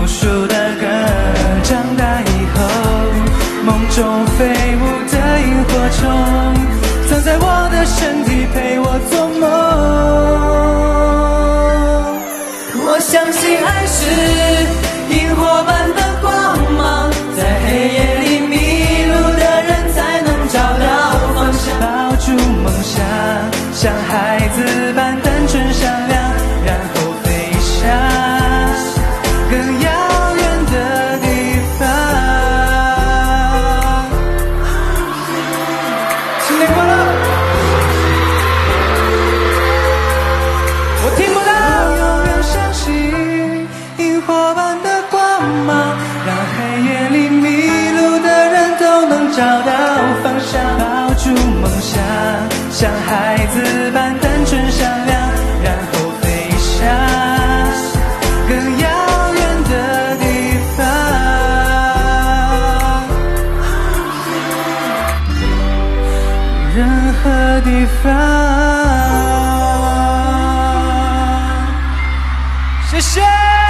无数的歌长大以后梦中飞舞的萤火虫藏在我的身体陪我做梦我相信爱是萤火般的光芒在黑夜里迷路的人才能找到方向。抱住梦想像孩子般新年快乐！我听不到，永远相信萤火般的光芒，让黑夜里迷路的人都能找到方向。抱住梦想，像孩任何地方。谢谢。